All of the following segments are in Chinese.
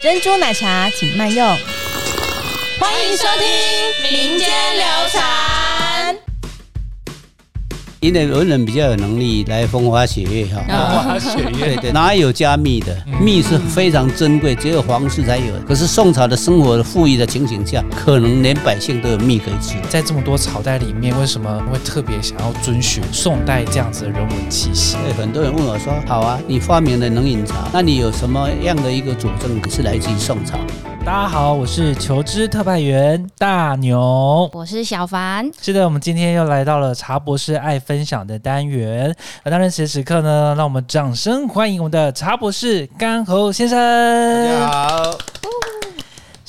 珍珠奶茶请慢用。欢迎收听民间流传。因为文人比较有能力来风花雪月哈，风花雪月对对，哪有加蜜的？蜜是非常珍贵，只有皇室才有。可是宋朝的生活富裕的情形下，可能连百姓都有蜜可以吃。在这么多朝代里面，为什么会特别想要遵循宋代这样子的人文气息？对，很多人问我说：“好啊，你发明了冷饮茶，那你有什么样的一个佐证是来自于宋朝？”大家好，我是求知特派员大牛，我是小凡。是的，我们今天又来到了茶博士爱分享的单元。那当然，此时此刻呢，让我们掌声欢迎我们的茶博士干侯先生。大家好。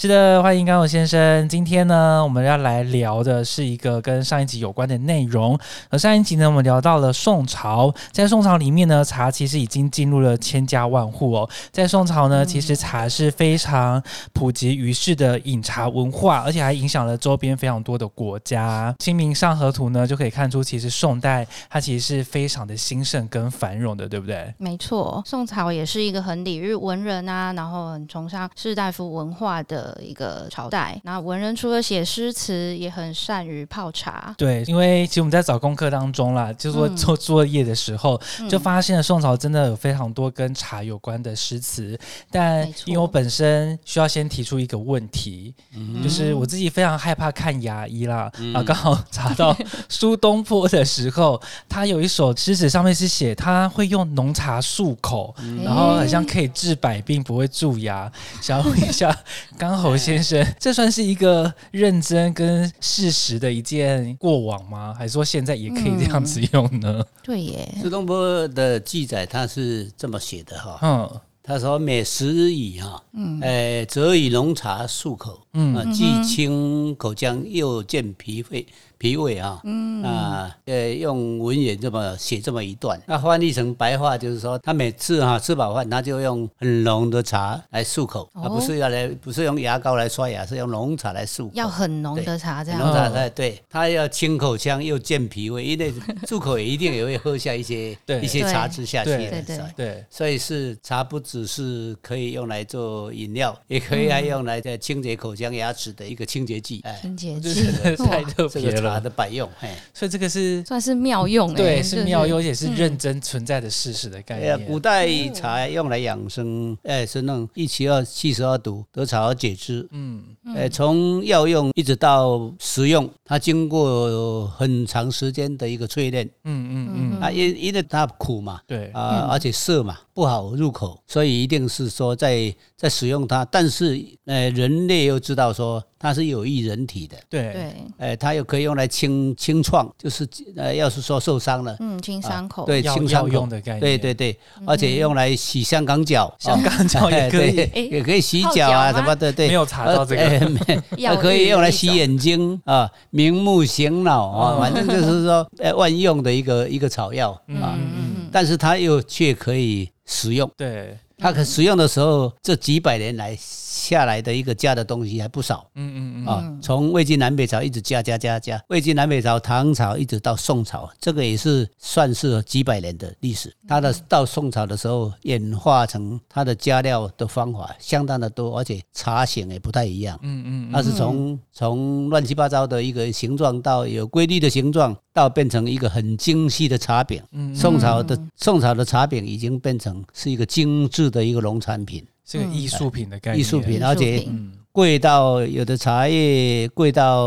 是的，欢迎刚友先生。今天呢，我们要来聊的是一个跟上一集有关的内容。而上一集呢，我们聊到了宋朝，在宋朝里面呢，茶其实已经进入了千家万户哦。在宋朝呢，其实茶是非常普及于世的饮茶文化，而且还影响了周边非常多的国家。《清明上河图》呢，就可以看出，其实宋代它其实是非常的兴盛跟繁荣的，对不对？没错，宋朝也是一个很礼遇文人啊，然后很崇尚士大夫文化的。一个朝代，那文人除了写诗词，也很善于泡茶。对，因为其实我们在找功课当中啦，就说做作业的时候，就发现了宋朝真的有非常多跟茶有关的诗词。但因为我本身需要先提出一个问题，就是我自己非常害怕看牙医啦。啊，刚好查到 苏东坡的时候，他有一首诗词上面是写他会用浓茶漱口，然后好像可以治百病，不会蛀牙。想要问一下，刚。侯先生，这算是一个认真跟事实的一件过往吗？还是说现在也可以这样子用呢？对耶，苏东坡的记载他是这么写的哈，嗯，他说每食以哈，嗯，哎，则以浓茶漱口，嗯，既清口腔又健脾肺。脾胃啊，嗯啊，呃，用文言这么写这么一段，那翻译成白话就是说，他每次哈吃饱饭，他就用很浓的茶来漱口，而不是要来，不是用牙膏来刷牙，是用浓茶来漱。要很浓的茶这样。浓茶才对，他要清口腔又健脾胃，因为漱口也一定也会喝下一些一些茶汁下去。对对对。所以是茶不只是可以用来做饮料，也可以来用来在清洁口腔牙齿的一个清洁剂。哎，清洁剂 太特别了。茶的百用，嘿，所以这个是算是妙用，对，是妙用，也是认真存在的事实的概念。古代茶用来养生，哎，是那种一七二，七十二毒，得茶而解之。嗯，哎，从药用一直到食用，它经过很长时间的一个淬炼。嗯嗯嗯，啊，因因为它苦嘛，对啊，而且涩嘛，不好入口，所以一定是说在在使用它。但是，呃，人类又知道说。它是有益人体的，对。对，哎，它又可以用来清清创，就是呃，要是说受伤了，嗯，清伤口，对，清伤口。的概念，对对对，而且用来洗香港脚，香港脚也可以，也可以洗脚啊什么的，对，没有查到这个，也 可以用来洗眼睛啊，明目醒脑啊，反正就是说呃 万用的一个一个草药啊，但是它又却可以食用，对。它可使用的时候，这几百年来下来的一个加的东西还不少。嗯嗯嗯啊，从魏晋南北朝一直加加加加，魏晋南北朝、唐朝一直到宋朝，这个也是算是几百年的历史。它的到宋朝的时候，演化成它的加料的方法相当的多，而且茶型也不太一样。嗯嗯，它是从从乱七八糟的一个形状到有规律的形状，到变成一个很精细的茶饼。嗯，宋朝的宋朝的茶饼已经变成是一个精致。的一个农产品，是个艺术品的概念，艺术品，而且。贵到有的茶叶贵到，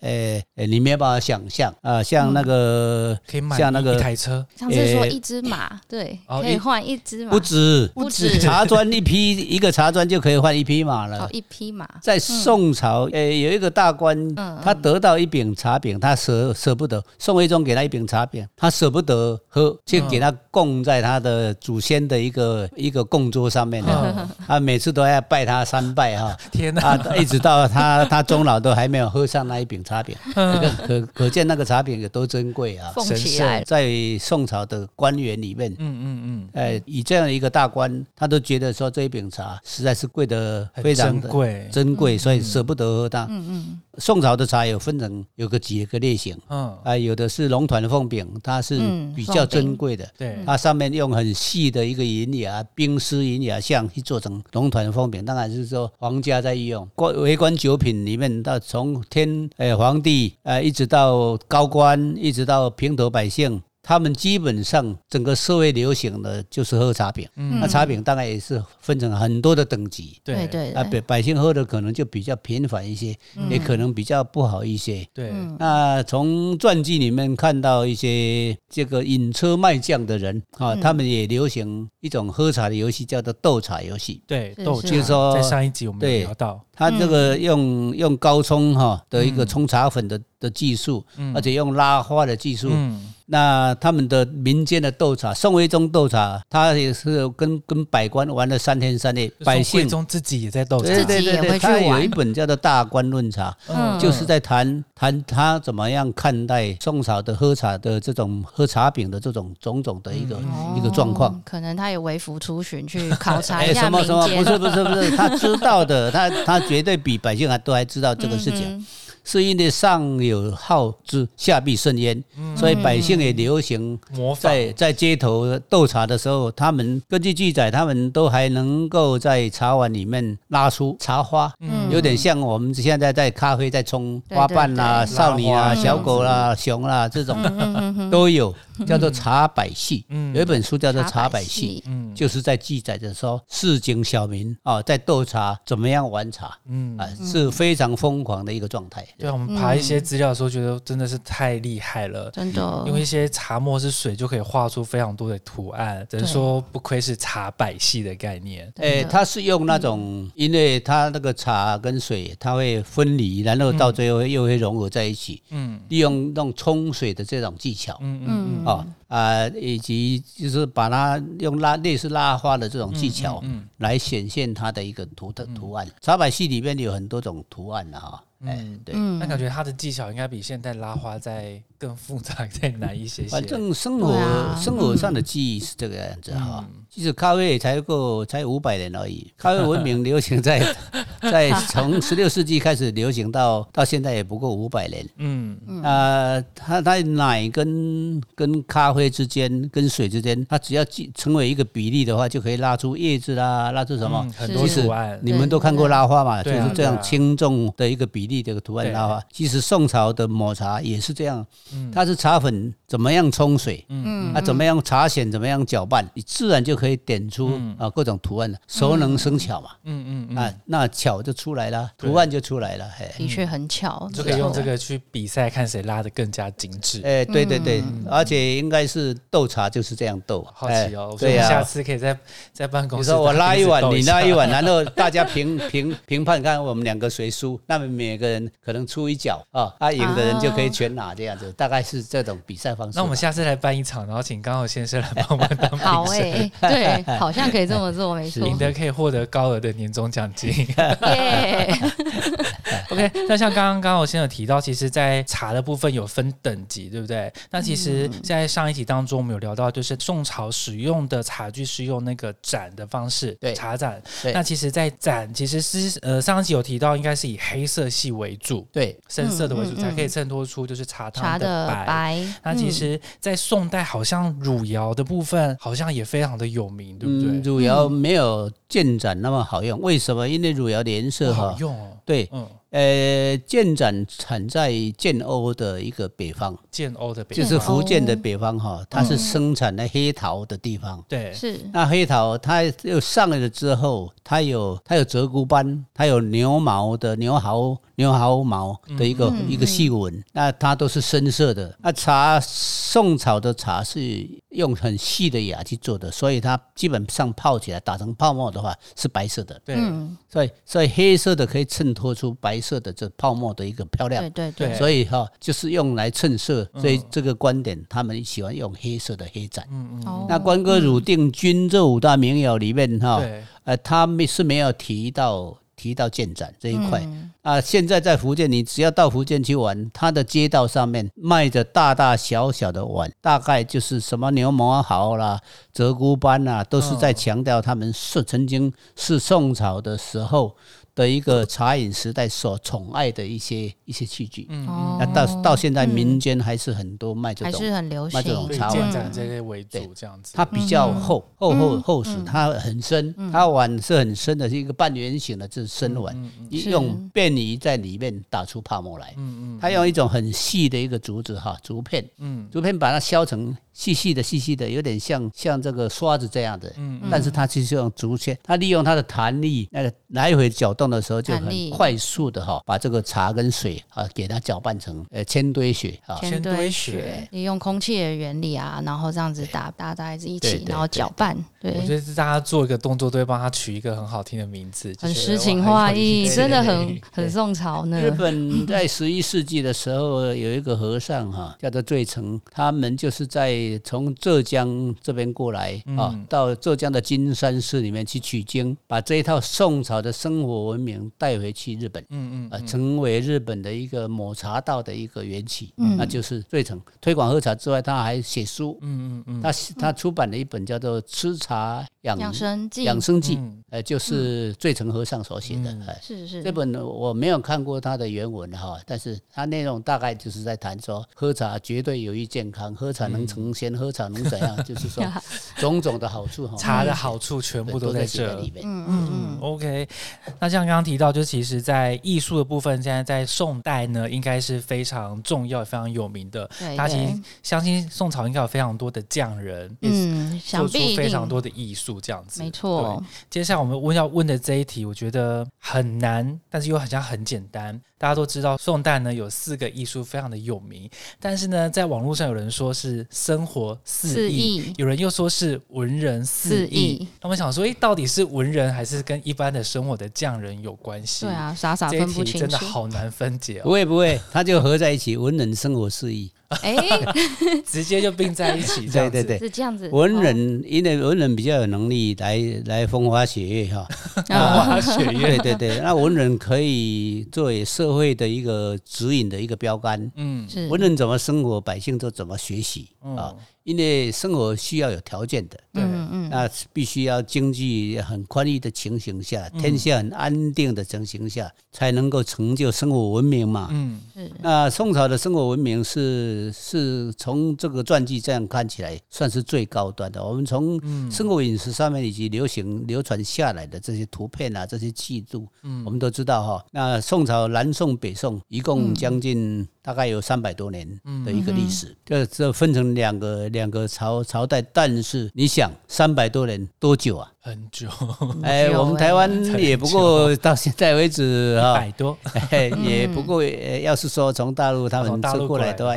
呃呃，你没有办法想象。啊，像那个可以买像那个一台车，上次说一只马，对，可以换一只马，不止。不止。茶砖一匹 一个茶砖就可以换一匹马了，一匹马。在宋朝，呃，有一个大官，他得到一饼茶饼，他舍舍不得，宋徽宗给他一饼茶饼，他舍不得喝，就给他供在他的祖先的一个一个供桌上面的，他每次都要拜他三拜哈。天哪！啊，一直到他他终老都还没有喝上那一饼茶饼，可可见那个茶饼有多珍贵啊！神圣，在宋朝的官员里面，嗯嗯嗯，哎，以这样一个大官，他都觉得说这一饼茶实在是贵的非常的贵，珍贵，所以舍不得喝它。嗯嗯。宋朝的茶有分成有个几个类型，嗯。啊，有的是龙团凤饼，它是比较珍贵的，对，它上面用很细的一个银牙冰丝银牙像去做成龙团凤饼，当然是说皇家在用。官为官九品里面，到从天呃皇帝呃一直到高官，一直到平头百姓。他们基本上整个社会流行的就是喝茶饼，那茶饼大概也是分成很多的等级，对。对，啊百百姓喝的可能就比较频繁一些，也可能比较不好一些。对，那从传记里面看到一些这个引车卖将的人啊，他们也流行一种喝茶的游戏，叫做斗茶游戏。对，斗就是说在上一集我们聊到，他这个用用高冲哈的一个冲茶粉的的技术，而且用拉花的技术。那他们的民间的斗茶，宋徽宗斗茶，他也是跟跟百官玩了三天三夜。百姓宗自己也在斗茶，对对对，他有一本叫做《大观论茶》，就是在谈谈他怎么样看待宋朝的喝茶的这种喝茶饼的这种种种的一个一个状况。可能他也微服出巡去考察一下民间。不是不是不是，他知道的，他他绝对比百姓还都还知道这个事情。是因为上有好之，下必甚焉，所以百姓也流行在在街头斗茶的时候，他们根据记载，他们都还能够在茶碗里面拉出茶花，有点像我们现在在咖啡在冲花瓣啦、少女啊、小狗啦、熊啦这种都有。叫做茶百戏，有一本书叫做《茶百戏》，就是在记载着说市井小民啊在斗茶，怎么样玩茶，嗯。啊是非常疯狂的一个状态。对，我们爬一些资料的时候，觉得真的是太厉害了，真的。因为一些茶墨是水，就可以画出非常多的图案，只能说不愧是茶百戏的概念。诶，它是用那种，因为它那个茶跟水它会分离，然后到最后又会融合在一起。嗯，利用那种冲水的这种技巧。嗯嗯嗯。啊啊，以及就是把它用拉类似拉花的这种技巧，嗯来显现它的一个图的图案。茶百戏里面有很多种图案的哈。嗯，对，那感觉他的技巧应该比现代拉花再更复杂、再难一些些。反正生活生活上的记忆是这个样子哈。其实咖啡也才够才五百年而已，咖啡文明流行在在从十六世纪开始流行到到现在也不过五百年。嗯。啊，它它奶跟跟咖啡之间跟水之间，它只要成为一个比例的话，就可以拉出叶子啦，拉出什么。很多图案。你们都看过拉花嘛？就是这样轻重的一个比例。这个图案拉花，其实宋朝的抹茶也是这样，它是茶粉怎么样冲水，嗯，啊怎么样茶藓怎么样搅拌，你自然就可以点出啊各种图案的。熟能生巧嘛，嗯嗯啊那巧就出来了，图案就出来了，的确很巧，就可以用这个去比赛，看谁拉的更加精致。哎，对对对，而且应该是斗茶就是这样斗，好奇哦，对呀，下次可以在在办公室，你说我拉一碗，你拉一碗，然后大家评评评判，看我们两个谁输，那么每个。人可能出一脚啊，啊赢的人就可以全拿这样子，大概是这种比赛方式。那我们下次来办一场，然后请刚好先生来帮我们当 评审。好哎，对，好像可以这么做，没错。赢得可以获得高额的年终奖金。OK，那像刚刚刚我先有提到，其实，在茶的部分有分等级，对不对？那其实，在上一集当中，我们有聊到，就是宋朝使用的茶具是用那个盏的方式，对，茶盏。那其实，在盏其实是呃，上一集有提到，应该是以黑色系为主，对，深色的为主，才可以衬托出就是茶汤的白。那其实，在宋代，好像汝窑的部分好像也非常的有名，对不对？汝窑没有建盏那么好用，为什么？因为汝窑的颜色好用哦，对，嗯。呃，建盏产在建瓯的一个北方，建瓯的北就是福建的北方哈，它是生产的黑桃的地方。对，是那黑桃，它又上来了之后，它有它有鹧鸪斑，它有牛毛的牛毫牛毫毛的一个一个细纹，那它都是深色的。那茶宋朝的茶是用很细的芽去做的，所以它基本上泡起来打成泡沫的话是白色的。对，所以所以黑色的可以衬托出白。白色的这泡沫的一个漂亮，对对对，所以哈就是用来衬色，所以这个观点他们喜欢用黑色的黑盏。嗯嗯，那关哥汝定军这五大名窑里面哈，呃，他们是没有提到提到建盏这一块。啊。现在在福建，你只要到福建去玩，它的街道上面卖着大大小小的碗，大概就是什么牛毛毫啦、鹧鸪斑啦，都是在强调他们是曾经是宋朝的时候。的一个茶饮时代所宠爱的一些一些器具，嗯，那到到现在民间还是很多卖这种，还是很流行。卖这种茶碗。这些为主这样子。它比较厚厚厚厚实，它很深，它碗是很深的，是一个半圆形的，这是深碗，用便于在里面打出泡沫来。嗯嗯，它用一种很细的一个竹子哈，竹片，嗯，竹片把它削成。细细的、细细的，有点像像这个刷子这样的，嗯但是它其实用竹签，它利用它的弹力，那个来回搅动的时候就很快速的哈，把这个茶跟水啊给它搅拌成呃千堆雪啊，千堆雪，利用空气的原理啊，然后这样子打打在一起，然后搅拌。对，我觉得是大家做一个动作都会帮他取一个很好听的名字，很诗情画意，真的很很宋朝呢。日本在十一世纪的时候有一个和尚哈，叫做醉成，他们就是在。从浙江这边过来啊，到浙江的金山寺里面去取经，把这一套宋朝的生活文明带回去日本，嗯嗯，啊，成为日本的一个抹茶道的一个缘起，那就是最成。推广喝茶之外，他还写书，嗯嗯嗯，他他出版了一本叫做《吃茶养生记》，养生记，呃，就是最成和尚所写的，哎，是是，这本我没有看过他的原文哈，但是他内容大概就是在谈说喝茶绝对有益健康，喝茶能成。仙喝茶能怎样？就是说种种的好处哈，茶的好处全部都在这里面。嗯嗯嗯。OK，那像刚刚提到，就其实，在艺术的部分，现在在宋代呢，应该是非常重要、非常有名的。对，大家其实相信宋朝应该有非常多的匠人，嗯，做出非常多的艺术这样子。没错。接下来我们问要问的这一题，我觉得很难，但是又好像很简单。大家都知道宋代呢有四个艺术非常的有名，但是呢，在网络上有人说是生活四艺，有人又说是文人四艺。我们想说，哎，到底是文人还是跟一般的生活的匠人有关系？对啊，傻傻分不清，真的好难分解。不会不会，它就合在一起，文人生活四艺。哎，直接就并在一起，对对对，是这样子。文人因为文人比较有能力来来风花雪月哈，风花雪月，对对对。那文人可以作为社会的一个指引的一个标杆，嗯，是。文人怎么生活，百姓就怎么学习啊。因为生活需要有条件的，嗯嗯，那必须要经济很宽裕的情形下，天下很安定的情形下，才能够成就生活文明嘛。嗯，是。那宋朝的生活文明是是从这个传记这样看起来，算是最高端的。我们从生活饮食上面以及流行流传下来的这些图片啊，这些记录，嗯，我们都知道哈。那宋朝南宋北宋一共将近。大概有三百多年的一个历史，这这分成两个两个朝朝代，但是你想三百多年多久啊？很久，哎，我们台湾 也不过到现在为止啊，百多，也不过，要是说从大陆他们出过来的话，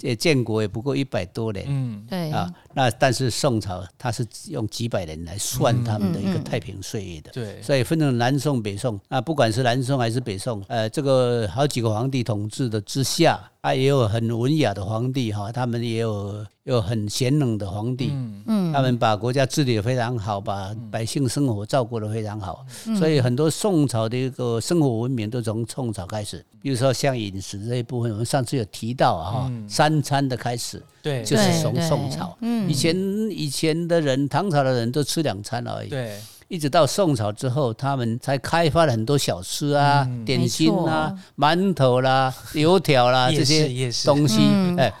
也建国也不过一百多年，嗯，对。啊，那但是宋朝他是用几百年来算他们的一个太平岁月的，对，所以分成南宋北宋，啊，不管是南宋还是北宋，呃，这个好几个皇帝统治的之下。啊，也有很文雅的皇帝哈，他们也有有很贤能的皇帝，嗯，他们把国家治理的非常好，把百姓生活照顾的非常好，所以很多宋朝的一个生活文明都从宋朝开始。比如说像饮食这一部分，我们上次有提到啊，三餐的开始，对，就是从宋朝。嗯，以前以前的人，唐朝的人都吃两餐而已。对。一直到宋朝之后，他们才开发了很多小吃啊、点心啊、馒头啦、油条啦这些东西，哎，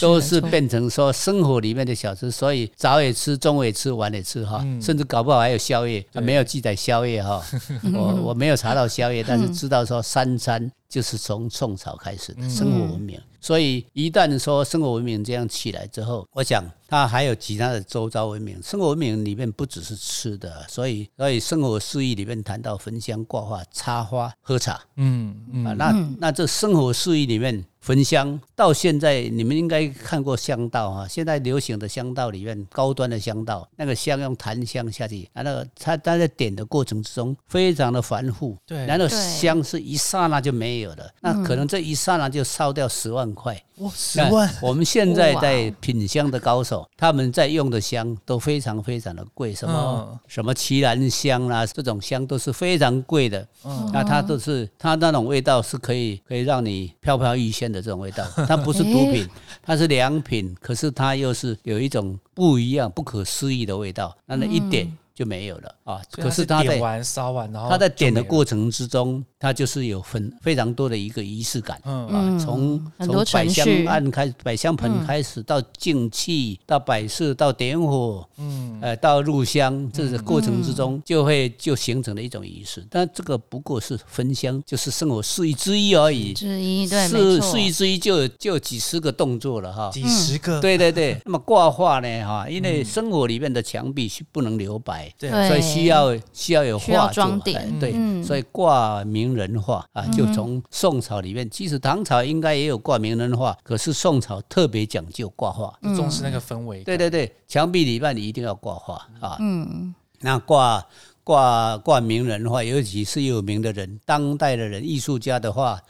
都是变成说生活里面的小吃。所以早也吃，中午也吃，晚也吃哈，甚至搞不好还有宵夜，没有记载宵夜哈。我我没有查到宵夜，但是知道说三餐就是从宋朝开始的生活文明。所以一旦说生活文明这样起来之后，我想它还有其他的周遭文明。生活文明里面不只是吃的，所以所以生活诗意里面谈到焚香挂画、插花、喝茶，嗯嗯啊，那那这生活诗意里面焚香到现在，你们应该看过香道啊。现在流行的香道里面，高端的香道，那个香用檀香下去，然后它它在点的过程之中非常的繁复，对，然后香是一刹那就没有了，那可能这一刹那就烧掉十万块。哇，十万！我们现在在品香的高手，他们在用的香都非常非常的贵，什么什么奇兰香啦，这种香都是非常贵的。嗯，那它都是它那种味道是可以可以让你飘飘欲仙的这种味道，它不是毒 品，它是良品，可是它又是有一种不一样、不可思议的味道。那那一点。就没有了啊！可是他点完烧完，然后他在点的过程之中，他就是有分非常多的一个仪式感啊。从从百香案开始，百香盆开始，到静气，到摆设，到点火，嗯，呃，到入香，这个过程之中就会就形成了一种仪式。但这个不过是焚香，就是生活事宜之一而已。之一对，是事宜之一，就就几十个动作了哈。几十个，对对对。那么挂画呢？哈，因为生活里面的墙壁是不能留白。对，所以需要需要有画装点，对，所以挂名人画啊，就从宋朝里面，其实唐朝应该也有挂名人画，可是宋朝特别讲究挂画，重视那个氛围。对对对，墙壁里面你一定要挂画啊，嗯，那挂挂挂名人画，尤其是有名的人，当代的人，艺术家的画。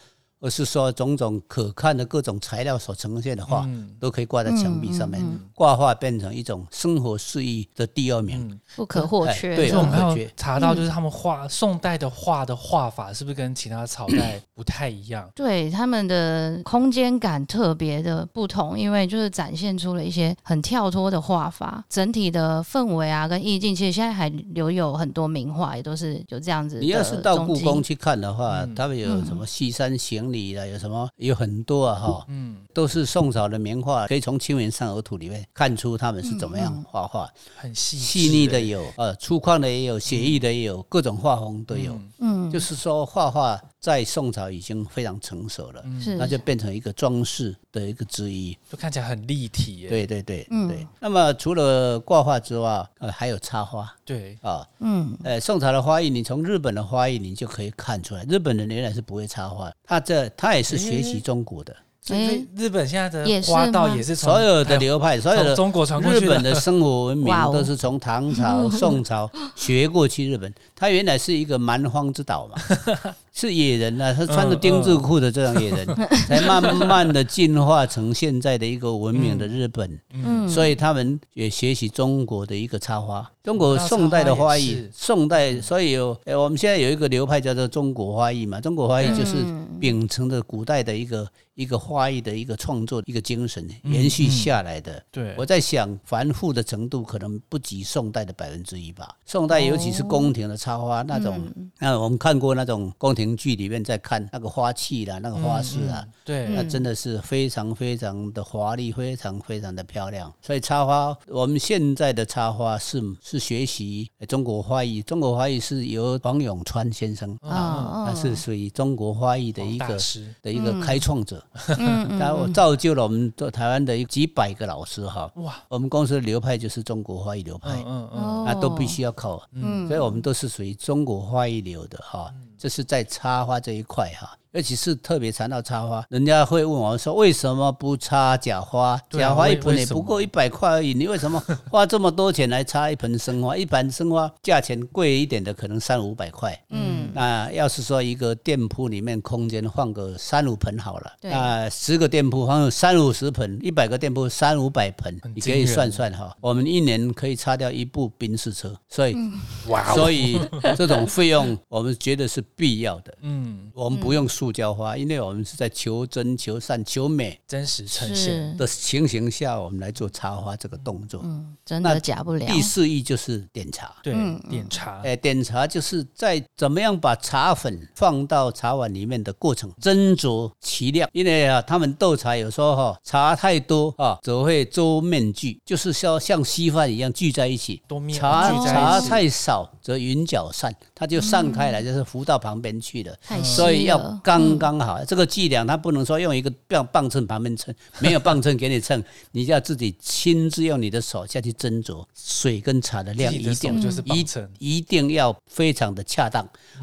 而是说，种种可看的各种材料所呈现的画，都可以挂在墙壁上面。挂画变成一种生活事宜的第二名，不可或缺。对，我们还有查到，就是他们画宋代的画的画法，是不是跟其他朝代不太一样？对，他们的空间感特别的不同，因为就是展现出了一些很跳脱的画法，整体的氛围啊跟意境，其实现在还留有很多名画，也都是有这样子。你要是到故宫去看的话，他们有什么西山行？里的有什么有很多啊哈，嗯，都是宋朝的名画，可以从《清明上河图》里面看出他们是怎么样画画，很细细腻的有，呃，粗犷的也有，写意的也有，各种画风都有，嗯，就是说画画在宋朝已经非常成熟了，是，那就变成一个装饰的一个之一，就看起来很立体，对对对，对。那么除了挂画之外，呃，还有插花，对。啊，嗯，呃，宋朝的花艺，你从日本的花艺你就可以看出来，日本人原来是不会插花，他这。他也是学习中国的，所以日本现在的花道也是所有的流派，所有的中国传过去日本的生活文明都是从唐朝、宋朝学过去日本。它原来是一个蛮荒之岛嘛。是野人呐，他穿着丁字裤的这种野人，才慢慢的进化成现在的一个文明的日本。嗯，所以他们也学习中国的一个插花，中国宋代的花艺，宋代所以有，呃，我们现在有一个流派叫做中国花艺嘛，中国花艺就是秉承着古代的一个一个花艺的一个创作一个精神延续下来的。对，我在想繁复的程度可能不及宋代的百分之一吧。宋代尤其是宫廷的插花那种，那我们看过那种宫廷。剧里面在看那个花器啦，那个花式啊，对，那真的是非常非常的华丽，非常非常的漂亮。所以插花，我们现在的插花是是学习中国花艺，中国花艺是由黄永川先生啊，他是属于中国花艺的一个的一个开创者，然后造就了我们做台湾的几百个老师哈。哇，我们公司的流派就是中国花艺流派，嗯嗯，那都必须要考，嗯，所以我们都是属于中国花艺流的哈。这是在插花这一块哈。尤其是特别谈到插花，人家会问我说：“为什么不插假花？假花一盆也不过一百块而已，你为什么花这么多钱来插一盆生花？一盆生花价钱贵一点的可能三五百块。嗯，那要是说一个店铺里面空间放个三五盆好了，那十个店铺放三五十盆，一百个店铺三五百盆，你可以算算哈。我们一年可以插掉一部宾士车，所以哇，所以这种费用我们觉得是必要的。嗯，我们不用。塑胶花，因为我们是在求真、求善、求美、真实呈现的情形下，我们来做插花这个动作。嗯，真的假不了。第四意就是点茶，对，点茶。哎，点茶就是在怎么样把茶粉放到茶碗里面的过程，斟酌其量。因为啊，他们斗茶有时候哈，茶太多啊，则会粥面聚，就是像像稀饭一样聚在一起。多面茶茶太少，则云脚散，它就散开来，就是浮到旁边去了。所以要。刚刚好，这个计量它不能说用一个棒棒秤旁边称，没有棒秤给你称，你就要自己亲自用你的手下去斟酌水跟茶的量，一定一一定要非常的恰当，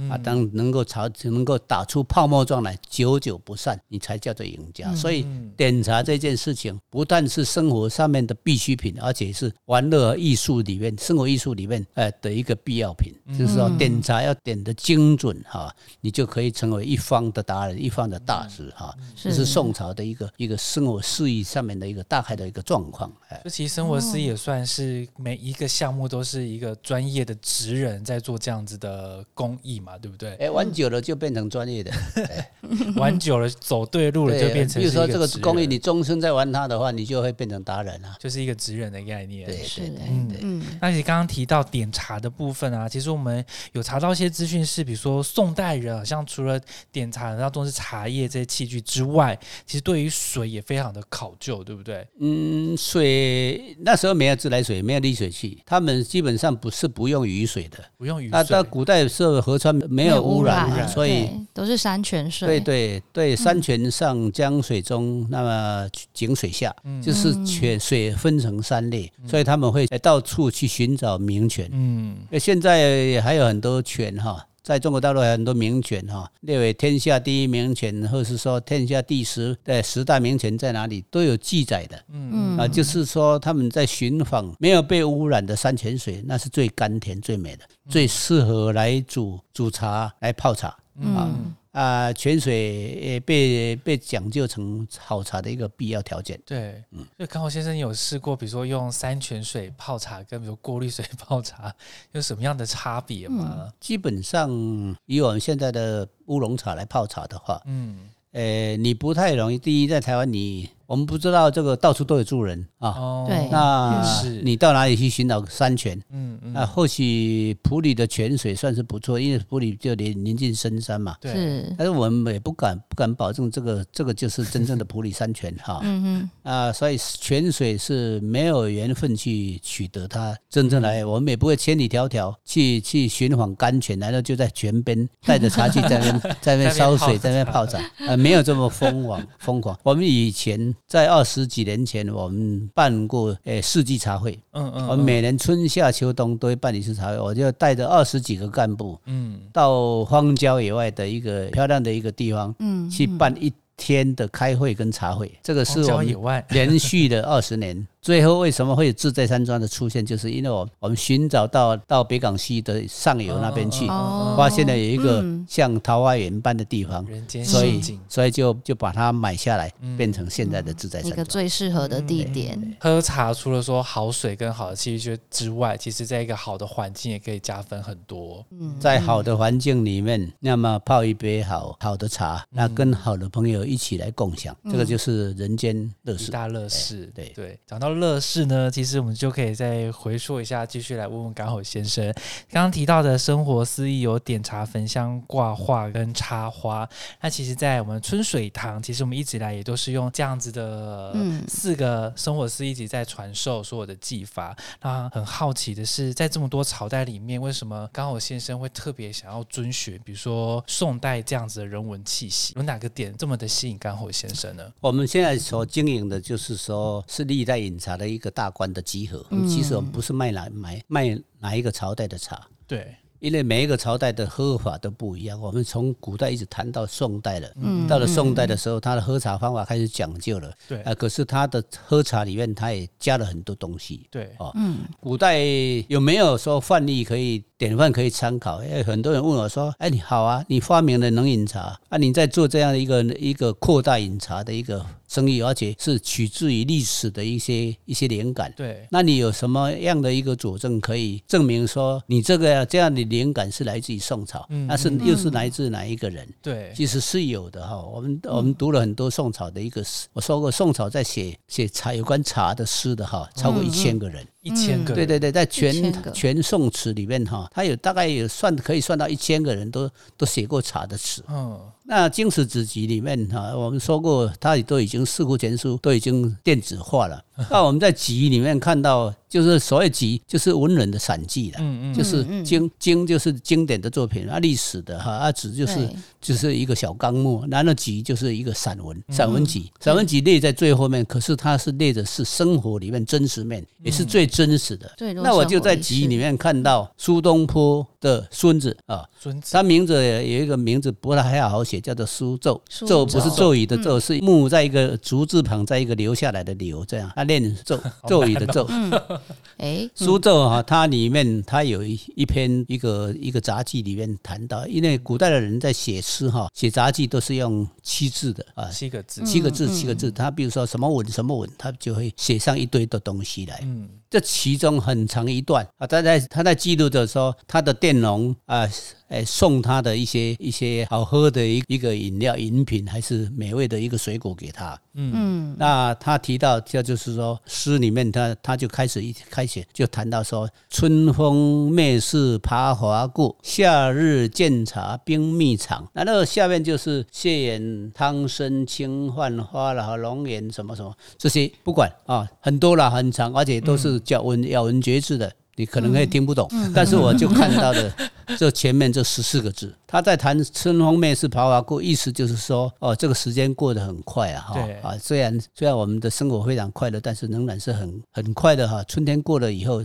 啊，当能够炒能够打出泡沫状来，久久不散，你才叫做赢家。所以点茶这件事情，不但是生活上面的必需品，而且是玩乐艺术里面、生活艺术里面呃的一个必要品。就是说，点茶要点的精准哈，你就可以成为一方的达人、一方的大师哈。这是宋朝的一个一个生活事宜上面的一个大概的一个状况。哎，这其实生活事也算是每一个项目都是一个专业的职人在做这样子的工艺嘛，对不对？哎，玩久了就变成专业的，玩久了走对路了就变成。比如说这个工艺，你终身在玩它的话，你就会变成达人啊，就是一个职人的概念。对对对，嗯。那你刚刚提到点茶的部分啊，其实我们有查到一些资讯是，比如说宋代人好像除了点茶然后重视茶叶这些器具之外，其实对于水也非常的考究，对不对？嗯，水那时候没有自来水，没有滤水器，他们基本上不是不用雨水的，不用雨水。那到古代时候河川没有污染，所以都是山泉水。对对对，山泉上江水中，那么井水下，就是泉水分成三类，所以他们会到处去寻找名泉。嗯，现在还有很多泉哈。在中国大陆有很多名犬哈，列为天下第一名犬，或是说天下第十的十大名犬在哪里都有记载的。嗯嗯啊，就是说他们在寻访没有被污染的山泉水，那是最甘甜最美的，最适合来煮煮茶来泡茶。嗯。啊，泉水也被被讲究成好茶的一个必要条件。对，嗯，所以刚好先生有试过，比如说用山泉水泡茶，跟比如过滤水泡茶，有什么样的差别吗？基本上以我们现在的乌龙茶来泡茶的话，嗯，呃，你不太容易。第一，在台湾你。我们不知道这个到处都有住人啊，对，那你到哪里去寻找山泉？嗯嗯，啊，或许普里的泉水算是不错，因为普里就临临近深山嘛，对。但是我们也不敢不敢保证这个这个就是真正的普里山泉哈。嗯嗯。啊，所以泉水是没有缘分去取得它真正来，我们也不会千里迢迢去去寻访甘泉，难道就在泉边带着茶具 在那边在那边烧水在那边泡茶？啊，没有这么疯狂疯狂。我们以前。在二十几年前，我们办过诶四季茶会。嗯嗯，我们每年春夏秋冬都会办一次茶会，我就带着二十几个干部，嗯，到荒郊野外的一个漂亮的一个地方，嗯，去办一天的开会跟茶会。这个是我们连续的二十年。最后为什么会有自在山庄的出现？就是因为我我们寻找到到北港西的上游那边去，发现了有一个像桃花源般的地方，所以所以就就把它买下来，变成现在的自在山庄一个最适合的地点。喝茶除了说好水跟好的气息之外，其实在一个好的环境也可以加分很多。嗯在好的环境里面，那么泡一杯好好的茶，那跟好的朋友一起来共享，这个就是人间乐事，大乐事。对对，讲到。乐事呢？其实我们就可以再回溯一下，继续来问问港口先生。刚刚提到的生活司仪有点茶、焚香、挂画跟插花。那其实，在我们春水堂，其实我们一直以来也都是用这样子的四个生活司仪一直在传授所有的技法。那很好奇的是，在这么多朝代里面，为什么刚好先生会特别想要遵循，比如说宋代这样子的人文气息？有哪个点这么的吸引刚好先生呢？我们现在所经营的就是说，是历代饮。茶的一个大官的集合，其实我们不是卖哪买卖哪一个朝代的茶，对。因为每一个朝代的喝法都不一样，我们从古代一直谈到宋代了。嗯，到了宋代的时候，他的喝茶方法开始讲究了。对，啊，可是他的喝茶里面，他也加了很多东西。对，哦，嗯，古代有没有说范例可以典范可以参考？因为很多人问我说：“哎，你好啊，你发明了能饮茶啊，你在做这样的一个一个扩大饮茶的一个生意，而且是取自于历史的一些一些灵感。对，那你有什么样的一个佐证可以证明说你这个这样的？”灵感是来自于宋朝，那是又是来自哪一个人？对，其实是有的哈。我们我们读了很多宋朝的一个诗，我说过宋朝在写写茶有关茶的诗的哈，超过一千个人，一千个。对对对，在全全宋词里面哈，他有大概有算可以算到一千个人都都写过茶的词。嗯。那《经史子集》里面哈，我们说过，它都已经四库全书都已经电子化了。那我们在集里面看到就是所谓集，就是文人的散记了，嗯嗯，就是经经就是经典的作品啊，历史的哈，啊纸就是就是一个小纲目，然后集就是一个散文，散文集，散文集列在最后面，可是它是列的是生活里面真实面，也是最真实的。那我就在集里面看到苏东坡的孙子啊，孙子，他名字有一个名字不太好写，叫做苏咒，咒不是咒语的咒，是木在一个竹字旁，在一个留下来的留，这样他念咒咒语的咒。哎，苏州哈，它里面它有一一篇一个一个杂记里面谈到，因为古代的人在写诗哈，写杂记都是用七字的啊，七个字，七个字，七个字。他比如说什么文什么文，他就会写上一堆的东西来。嗯，这其中很长一段啊，他在他在记录着说，他的佃农啊。哎，送他的一些一些好喝的一一个饮料饮品，还是美味的一个水果给他。嗯，那他提到，这就是说诗里面他他就开始一开始就谈到说，春风灭世爬华过，夏日见茶冰蜜长。那那个下面就是谢眼汤参清幻花了龙眼什么什么这些不管啊，很多了很长，而且都是叫文咬文嚼字的。你可能会听不懂，但是我就看到的这前面这十四个字，他在谈春风灭世爬华过，意思就是说，哦，这个时间过得很快啊，哈，啊，虽然虽然我们的生活非常快乐，但是仍然是很很快的哈。春天过了以后，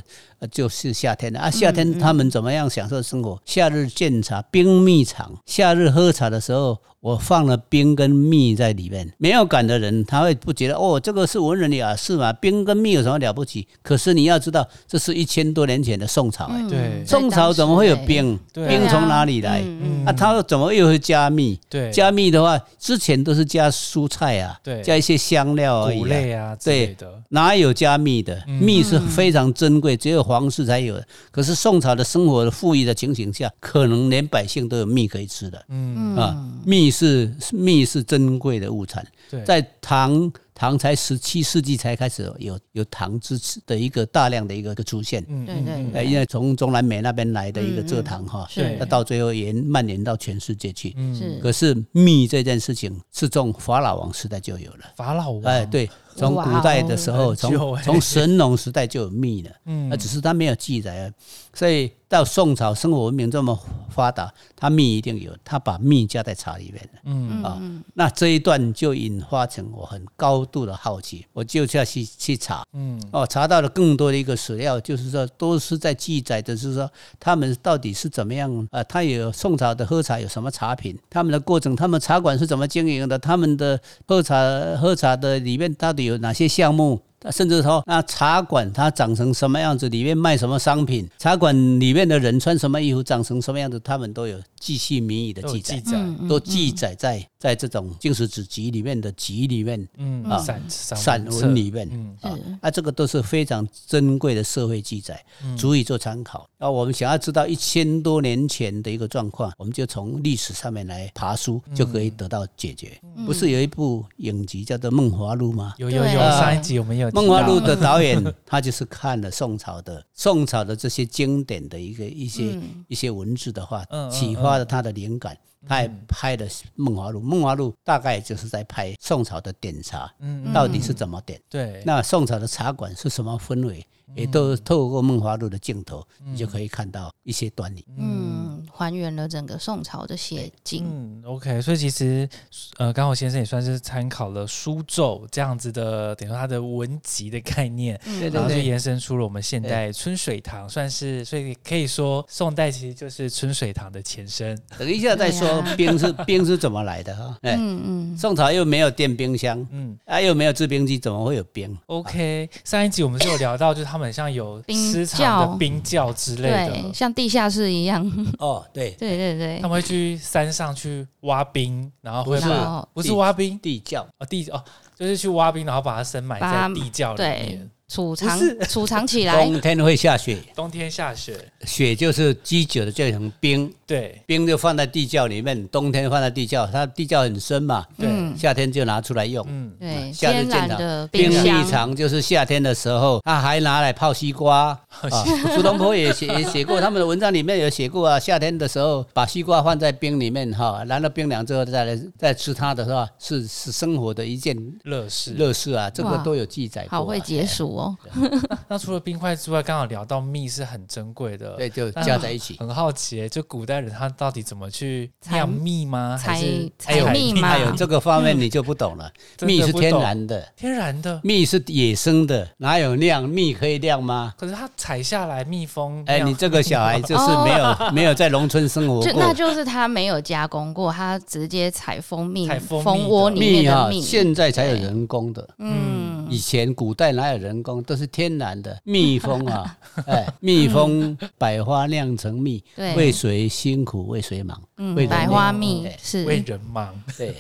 就是夏天了啊。夏天他们怎么样享受生活？夏日见茶冰蜜长，夏日喝茶的时候。我放了冰跟蜜在里面，没有感的人他会不觉得哦，这个是文人雅士嘛？冰跟蜜有什么了不起？可是你要知道，这是一千多年前的宋朝哎，对，宋朝怎么会有冰？冰从哪里来？啊，他怎么又会加蜜？对，加密的话，之前都是加蔬菜啊，对，加一些香料而已啊，对的，哪有加蜜的？蜜是非常珍贵，只有皇室才有的。可是宋朝的生活的富裕的情形下，可能连百姓都有蜜可以吃的，嗯啊，蜜。是蜜是珍贵的物产，在唐。唐才十七世纪才开始有有糖支持的一个大量的一个个出现，嗯对对，因为从中南美那边来的一个蔗糖哈，那到最后延蔓延到全世界去。是，可是蜜这件事情是从法老王时代就有了。法老王，哎，对，从古代的时候，从从神农时代就有蜜了，那只是他没有记载，所以到宋朝生活文明这么发达，他蜜一定有，他把蜜加在茶里面了。嗯啊，那这一段就引发成我很高。度的好奇，我就要去去查，嗯，哦，查到了更多的一个史料，就是说都是在记载的，是说他们到底是怎么样啊？他有宋朝的喝茶有什么茶品？他们的过程，他们茶馆是怎么经营的？他们的喝茶喝茶的里面到底有哪些项目？甚至说，那茶馆它长成什么样子？里面卖什么商品？茶馆里面的人穿什么衣服？长成什么样子？他们都有记叙民语的记载，都记载在在这种经史子集里面的集里面，嗯啊，散散文里面，啊啊，这个都是非常珍贵的社会记载，足以做参考。那我们想要知道一千多年前的一个状况，我们就从历史上面来爬书，就可以得到解决。不是有一部影集叫做《梦华录》吗？有有有，上一集我们有。《梦华录》的导演，他就是看了宋朝的宋朝的这些经典的一个一些一些文字的话，启发了他的灵感，他也拍了《梦华录》。《梦华录》大概就是在拍宋朝的点茶，嗯到底是怎么点？对，那宋朝的茶馆是什么氛围？也都透过《梦华录》的镜头，你就可以看到一些端倪。嗯，还原了整个宋朝的写景。嗯，OK，所以其实呃，刚好先生也算是参考了书咒这样子的，等于说他的文集的概念，然后就延伸出了我们现代春水堂，算是所以可以说宋代其实就是春水堂的前身。等一下再说冰是冰是怎么来的哈？哎嗯嗯，宋朝又没有电冰箱，嗯，啊又没有制冰机，怎么会有冰？OK，上一集我们是有聊到，就是他们。很像有私藏的冰窖之类的，像地下室一样。哦，对，对对对，他们会去山上去挖冰，然后会把不是挖冰。地窖。哦地哦，就是去挖冰，然后把它深埋在地窖里面，储藏储藏起来。冬天会下雪，冬天下雪，雪就是积久的这成冰，对，冰就放在地窖里面，冬天放在地窖，它地窖很深嘛，对，嗯，夏天就拿出来用。嗯，对，天然的冰蜜藏就是夏天的时候，它还拿来泡西瓜。啊，苏东坡也写也写过，他们的文章里面有写过啊，夏天的时候把西瓜放在冰里面哈，然后冰凉之后再来再吃它的是吧？是是生活的一件乐事乐事啊，这个都有记载。好会解暑哦。那除了冰块之外，刚好聊到蜜是很珍贵的，对，就加在一起。很好奇，就古代人他到底怎么去酿蜜吗？采采蜜吗？还有 这个方面你就不懂了。蜜是天然的，天然的蜜是野生的，哪有酿蜜可以酿吗？可是它采下来蜜蜂，哎，你这个小孩就是没有 没有在农村生活过，那就是他没有加工过，他直接采蜂蜜，蜂窝里面的蜜，现在才有人工的，嗯，以前古代哪有人工，都是天然的蜜蜂啊，哎，蜜蜂百花酿成蜜，为谁辛苦为谁忙？嗯，百花蜜是为人忙，对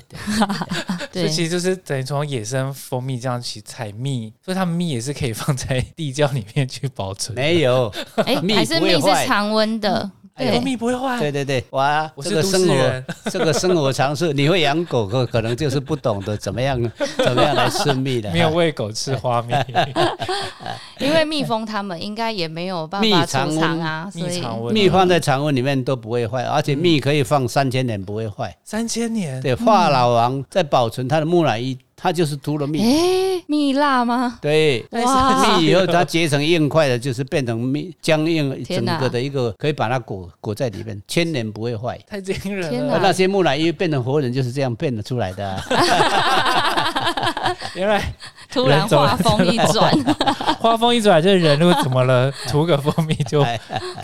对，所以其实就是等于从野生蜂蜜这样去采蜜，所以它们蜜也是可以放在地窖里面去保存。没有，哎，还是蜜是常温的。蜂蜜不会坏。对对对，哇，这个生活，这个生活常识，你会养狗可可能就是不懂得怎么样 怎么样来吃蜜的。没有喂狗吃花蜜，因为蜜蜂它们应该也没有办法储藏啊，所以，蜜放在常温里面都不会坏，而且蜜可以放三千年不会坏。三千年，对，华老王在保存他的木乃伊。它就是涂了蜜，哎，蜜蜡吗？对，蜜以后它结成硬块的，就是变成蜜僵硬整个的一个，可以把它裹裹在里面，千年不会坏。太惊人了！那些木乃伊变成活人就是这样变得出来的。原来突然画风一转，画风一转，这人如果怎么了？涂个蜂蜜就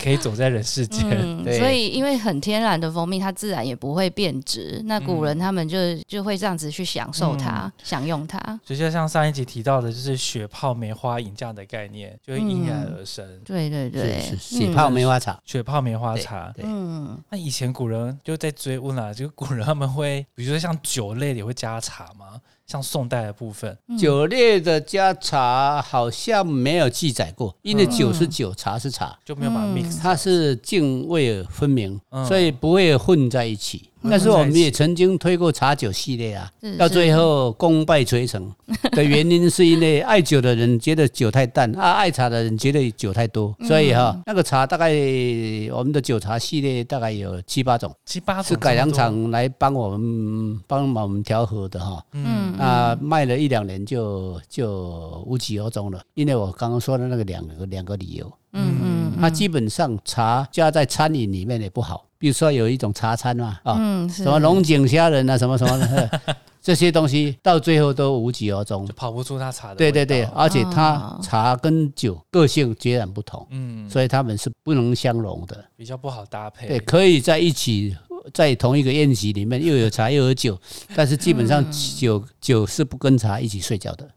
可以走在人世间。所以因为很天然的蜂蜜，它自然也不会变质。那古人他们就就会这样子去享受它。享用它，就就像上一集提到的，就是雪泡梅花饮这样的概念，就会应然而生。对对对，雪泡梅花茶，雪泡梅花茶。嗯，那以前古人就在追问啊，就古人他们会，比如说像酒类也会加茶吗？像宋代的部分，酒类的加茶好像没有记载过，因为酒是酒，茶是茶，就没有把 mix，它是泾渭分明，所以不会混在一起。但是。我们也曾经推过茶酒系列啊，到最后功败垂成。的原因是因为爱酒的人觉得酒太淡，啊爱茶的人觉得酒太多，所以哈那个茶大概我们的酒茶系列大概有七八种，七八种是改良厂来帮我们帮我们调和的哈，嗯。啊，卖了一两年就就无疾而终了，因为我刚刚说的那个两个两个理由，嗯嗯，它基本上茶加在餐饮里面也不好，比如说有一种茶餐嘛，啊，什么龙井虾仁啊，什么什么的，这些东西到最后都无疾而终，就跑不出它茶的。对对对，而且它茶跟酒个性截然不同，嗯，所以他们是不能相容的，比较不好搭配。对，可以在一起。在同一个宴席里面，又有茶又有酒，但是基本上酒酒是不跟茶一起睡觉的。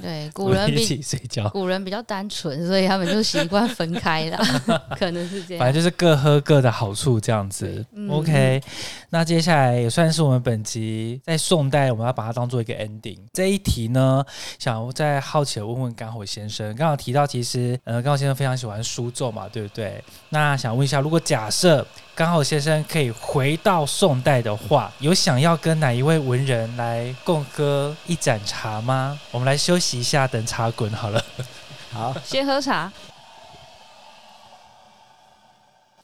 对，古人一起睡觉，古人比较单纯，所以他们就习惯分开了，可能是这样。反正就是各喝各的好处这样子。OK，那接下来也算是我们本集在宋代，我们要把它当做一个 ending。这一题呢，想再好奇的问问刚好先生，刚好提到其实呃，刚好先生非常喜欢书奏嘛，对不对？那想问一下，如果假设刚好先生可以回到宋代的话，有想要跟哪一位文人来共喝一盏茶吗？我们来休息一下，等茶滚好了。好，先喝茶。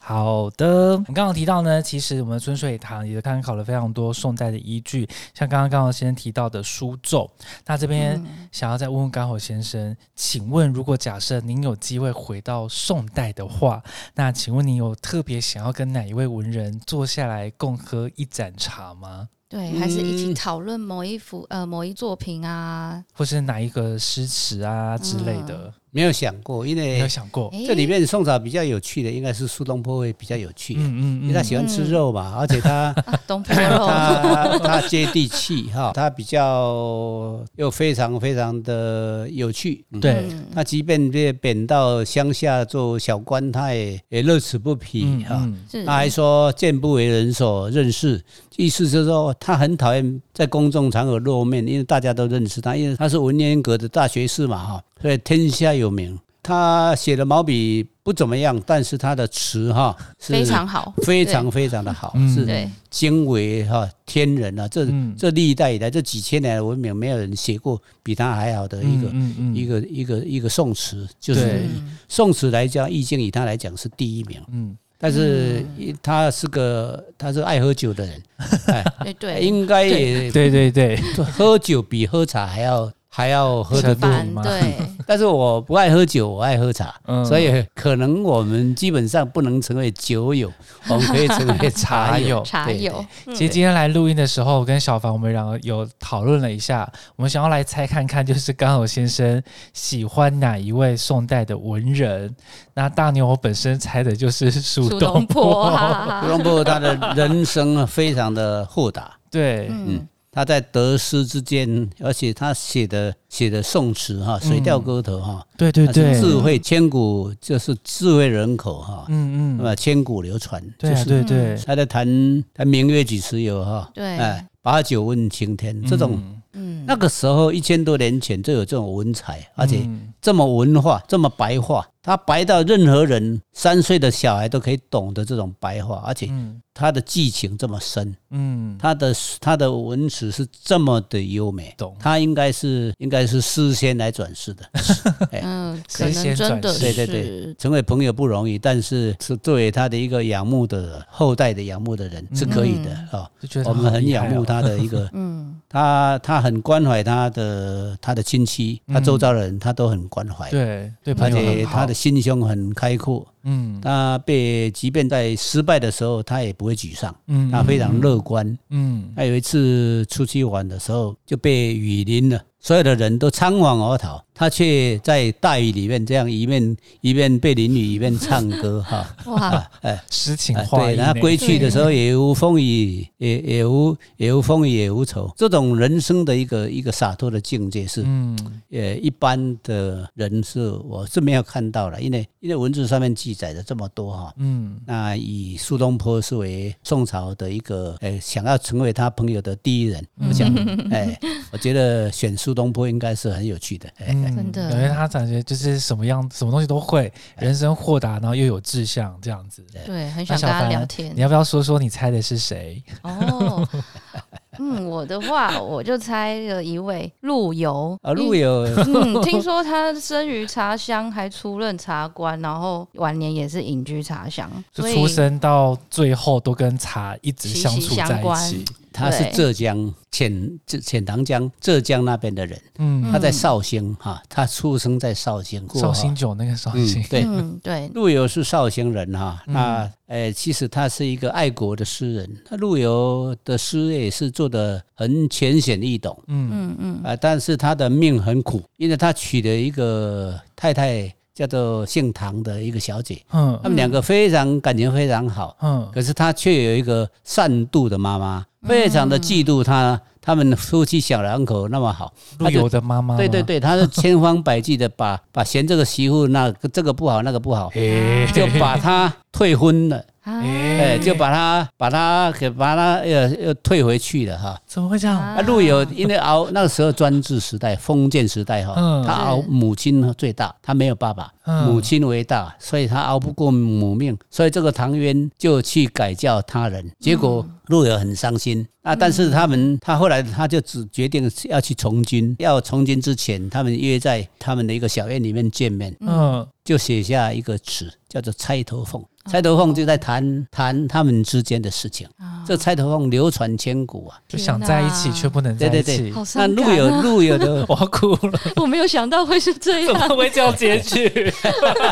好的，我们刚刚提到呢，其实我们春水堂也参考了非常多宋代的依据，像刚刚刚好先生提到的书咒。那这边想要再问问刚好先生，请问如果假设您有机会回到宋代的话，那请问您有特别想要跟哪一位文人坐下来共喝一盏茶吗？对，还是一起讨论某一幅呃某一作品啊，或是哪一个诗词啊之类的。没有想过，因为没有想过。这里面宋朝比较有趣的，应该是苏东坡会比较有趣，嗯嗯，因为他喜欢吃肉嘛，而且他 东坡肉，他他接地气哈，他比较又非常非常的有趣，对，他即便被贬到乡下做小官，他也也乐此不疲哈，他还说见不为人所认识，意思就是说他很讨厌在公众场合露面，因为大家都认识他，因为他是文渊阁的大学士嘛哈。所以，天下有名。他写的毛笔不怎么样，但是他的词哈非常好，非常非常的好，是惊为哈天人啊！这这历代以来这几千年的文明，没有人写过比他还好的一个一个一个一个宋词，就是宋词来讲，易经以他来讲是第一名。嗯，但是他是个他是爱喝酒的人，哎对，应该也对对对，喝酒比喝茶还要。还要喝得多吗？对，但是我不爱喝酒，我爱喝茶，所以可能我们基本上不能成为酒友，我们可以成为茶友。茶友。其实今天来录音的时候，我跟小凡我们两个有讨论了一下，我们想要来猜看看，就是刚好先生喜欢哪一位宋代的文人？那大牛我本身猜的就是苏东坡，苏东坡他的人生非常的豁达，对，嗯。他在得失之间，而且他写的写的宋词哈，《水调歌头》哈，对对对，智慧千古，就是智慧人口哈，嗯嗯，那么千古流传，对对对，他在谈谈明月几时有哈，对，哎，把酒问青天，这种，嗯，那个时候一千多年前就有这种文采，而且这么文化，这么白话。他白到任何人三岁的小孩都可以懂得这种白话，而且他的剧情这么深，嗯，他的他的文词是这么的优美，懂？他应该是应该是诗仙来转世的，嗯，可能真的对对对，成为朋友不容易，但是是作为他的一个仰慕的后代的仰慕的人是可以的啊，我们很仰慕他的一个，嗯，他他很关怀他的他的亲戚，他周遭的人他都很关怀，对对，而且他的。心胸很开阔。嗯，他被即便在失败的时候，他也不会沮丧。嗯，他非常乐观。嗯，他有一次出去玩的时候，就被雨淋了，所有的人都仓皇而逃，他却在大雨里面这样一面一面被淋雨一面唱歌。哈，哇，哎，诗情画意。对，然后归去的时候也无风雨，也也无也无风雨也无愁。这种人生的一个一个洒脱的境界是，嗯，呃，一般的人是我是没有看到了，因为因为文字上面记。载的这么多哈，嗯，那以苏东坡是为宋朝的一个，哎，想要成为他朋友的第一人，我想，哎，我觉得选苏东坡应该是很有趣的，真的，因为他感觉就是什么样，什么东西都会，人生豁达，然后又有志向，这样子，对，很想跟他聊天。你要不要说说你猜的是谁？哦。嗯，我的话我就猜了一位陆游啊，陆游。嗯，听说他生于茶乡，还出任茶官，然后晚年也是隐居茶乡，就出生到最后都跟茶一直相处在一起。他是浙江钱钱塘江浙江那边的人，嗯，他在绍兴哈，他出生在绍兴，绍兴酒那个绍兴，对。对，陆游是绍兴人哈，那呃，其实他是一个爱国的诗人，他陆游的诗也是做的很浅显易懂，嗯。嗯嗯，啊，但是他的命很苦，因为他娶了一个太太。叫做姓唐的一个小姐，嗯，他们两个非常感情非常好，嗯，可是他却有一个善妒的妈妈，非常的嫉妒他，他们夫妻小两口那么好，陆游的妈妈，对对对，他是千方百计的 把把嫌这个媳妇那这个不好那个不好，就把他退婚了。哎，就把他把他给把他又又退回去了哈？怎么会这样？啊，陆游因为熬那个时候专制时代、封建时代哈，他熬母亲最大，他没有爸爸，母亲为大，所以他熬不过母命，所以这个唐渊就去改教他人，结果陆游很伤心。啊。但是他们他后来他就只决定要去从军，要从军之前，他们约在他们的一个小院里面见面，嗯，就写下一个词，叫做《钗头凤》。钗头凤就在谈谈他们之间的事情，这钗头凤流传千古啊，就想在一起却不能在一起。那陆游陆游的，我哭了，我没有想到会是这样，怎么会这样结局？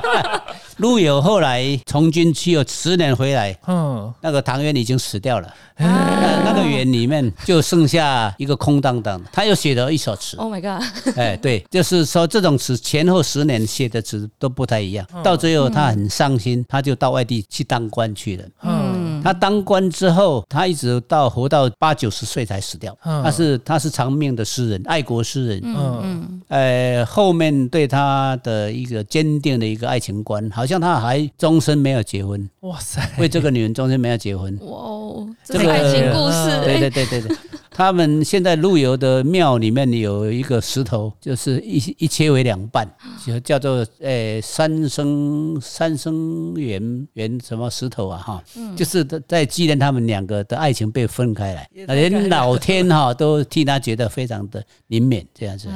陆游后来从军去了十年回来，嗯，那个唐渊已经死掉了。那那个园里面就剩下一个空荡荡的，他又写了一首词。Oh my god！哎，对，就是说这种词前后十年写的词都不太一样，到最后他很伤心，他就到外地去当官去了。嗯，他当官之后，他一直到活到八九十岁才死掉。他是他是长命的诗人，爱国诗人。嗯嗯。呃，后面对他的一个坚定的一个爱情观，好像他还终身没有结婚。哇塞！为这个女人终身没有结婚。哇哦，这个爱情故事，对对对对对。他们现在陆游的庙里面有一个石头，就是一一切为两半，就叫做诶三生三生缘缘什么石头啊哈，就是在纪念他们两个的爱情被分开来，连老天哈 都替他觉得非常的灵敏这样子。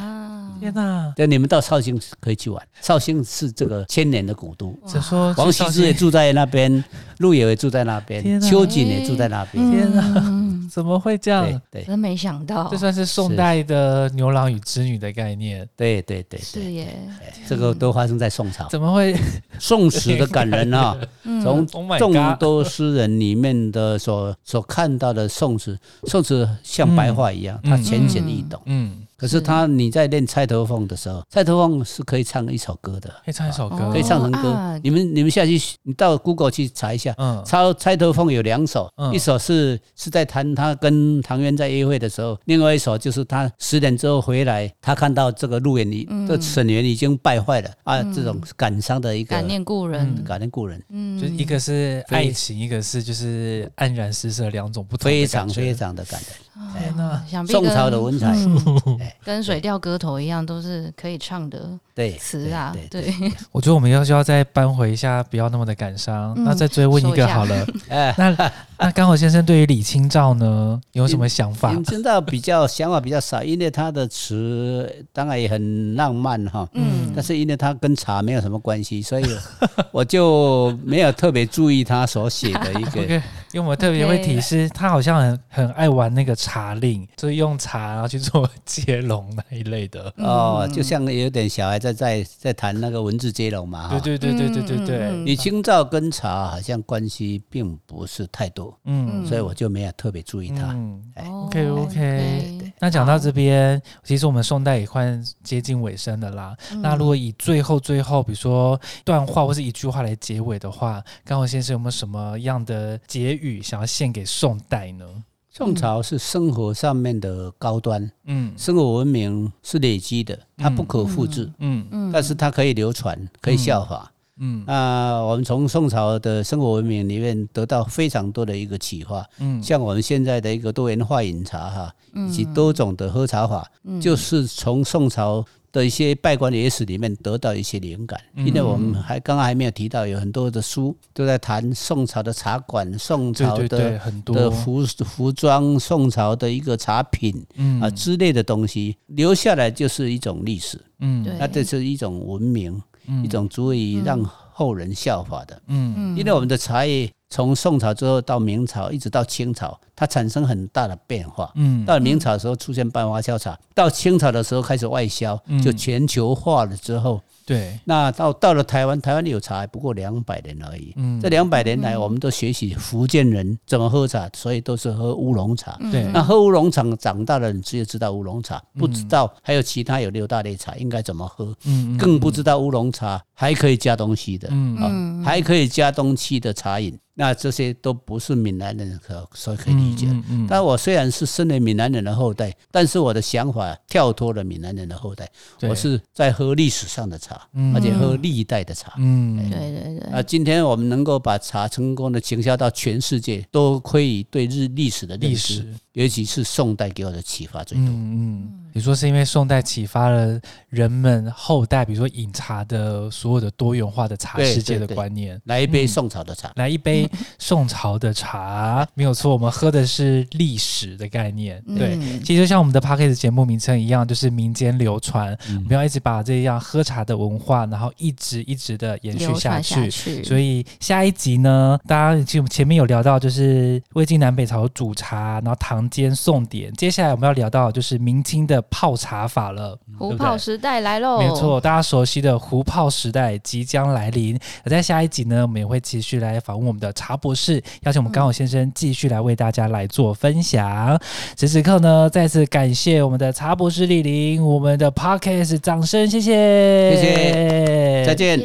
天哪！对，你们到绍兴可以去玩，绍兴是这个千年的古都。只说王羲之也住在那边，陆游也住在那边，秋瑾也住在那边。天哪，怎么会这样？对，真没想到，这算是宋代的牛郎与织女的概念。对对对，是耶。这个都发生在宋朝。怎么会？宋史的感人啊！从众多诗人里面的所所看到的宋史，宋史像白话一样，它浅显易懂。嗯。可是他，你在练《钗头凤》的时候，《钗头凤》是可以唱一首歌的，可以唱一首歌，可以唱成歌。你们你们下去，你到 Google 去查一下，嗯，《抄钗头凤》有两首，一首是是在谈他跟唐渊在约会的时候，另外一首就是他十点之后回来，他看到这个陆远已这沈园已经败坏了啊，这种感伤的一个感念故人，感念故人，嗯，就一个是爱情，一个是就是黯然失色，两种不同，非常非常的感人。天呐，宋朝的文采，跟《水调歌头》一样，都是可以唱的词啊。对，我觉得我们要就要再扳回一下，不要那么的感伤。那再追问一个好了，那那刚好先生对于李清照呢有什么想法？李清照比较想法比较少，因为他的词当然也很浪漫哈。嗯，但是因为他跟茶没有什么关系，所以我就没有特别注意他所写的一个。因为我们特别会提示，他好像很很爱玩那个茶令，就是用茶然后去做接龙那一类的哦，就像有点小孩在在在谈那个文字接龙嘛。对对对对对对对。李清照跟茶好像关系并不是太多，嗯，所以我就没有特别注意他。嗯 OK OK。那讲到这边，其实我们宋代也快接近尾声的啦。那如果以最后最后，比如说段话或是一句话来结尾的话，刚好先生有没有什么样的结语？想要献给宋代呢？宋朝是生活上面的高端，嗯，生活文明是累积的，它不可复制，嗯嗯，但是它可以流传，可以效法，嗯啊，我们从宋朝的生活文明里面得到非常多的一个启发，嗯，像我们现在的一个多元化饮茶哈，以及多种的喝茶法，就是从宋朝。的一些拜官野史里面得到一些灵感，因为我们还刚刚还没有提到，有很多的书都在谈宋朝的茶馆、宋朝的很多。的服服装、宋朝的一个茶品啊之类的东西，留下来就是一种历史，嗯，那这是一种文明，一种足以让后人效法的，嗯嗯，因为我们的茶叶。从宋朝之后到明朝，一直到清朝，它产生很大的变化。嗯，到明朝的时候出现半发酵茶，到清朝的时候开始外销，就全球化了之后。对，那到到了台湾，台湾有茶不过两百年而已。嗯，这两百年来，我们都学习福建人怎么喝茶，所以都是喝乌龙茶。对，那喝乌龙茶长大的人只有知道乌龙茶，不知道还有其他有六大类茶应该怎么喝。嗯，更不知道乌龙茶还可以加东西的。嗯，还可以加东西的茶饮。那这些都不是闽南人可所以可以理解。但我虽然是身为闽南人的后代，但是我的想法跳脱了闽南人的后代，我是在喝历史上的茶，而且喝历代的茶。嗯，对对对。啊，今天我们能够把茶成功的倾销到全世界，都亏于对日历史的历史。尤其是宋代给我的启发最多。嗯嗯，你说是因为宋代启发了人们后代，比如说饮茶的所有的多元化的茶世界的观念。来一杯宋朝的茶，来一杯宋朝的茶，没有错。我们喝的是历史的概念。对，其实就像我们的 p a r k e 节目名称一样，就是民间流传。我们要一直把这样喝茶的文化，然后一直一直的延续下去。所以下一集呢，大家就前面有聊到，就是魏晋南北朝煮茶，然后唐。间宋典，接下来我们要聊到就是明清的泡茶法了。壶泡时代来喽，没错，大家熟悉的壶泡时代即将来临。而在下一集呢，我们也会继续来访问我们的茶博士，邀请我们刚好先生继续来为大家来做分享。此时此刻呢，再次感谢我们的茶博士莅临我们的 podcast，掌声谢谢，谢谢，再见，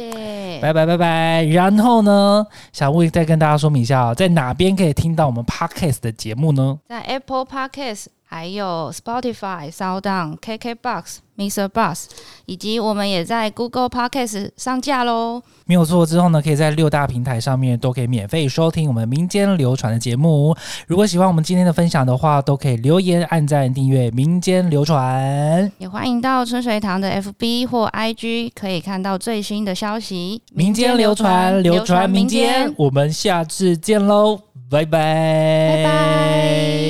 拜拜拜拜。然后呢，小魏再跟大家说明一下，在哪边可以听到我们 podcast 的节目呢？在 Apple Podcast。还有 Spotify、SoundOn、KKBox、Mr. Bus，以及我们也在 Google Podcast 上架喽。没有错，之后呢，可以在六大平台上面都可以免费收听我们民间流传的节目。如果喜欢我们今天的分享的话，都可以留言、按赞、订阅民间流传。也欢迎到春水堂的 FB 或 IG，可以看到最新的消息。民间流传，流传民间。我们下次见喽，拜拜，拜拜。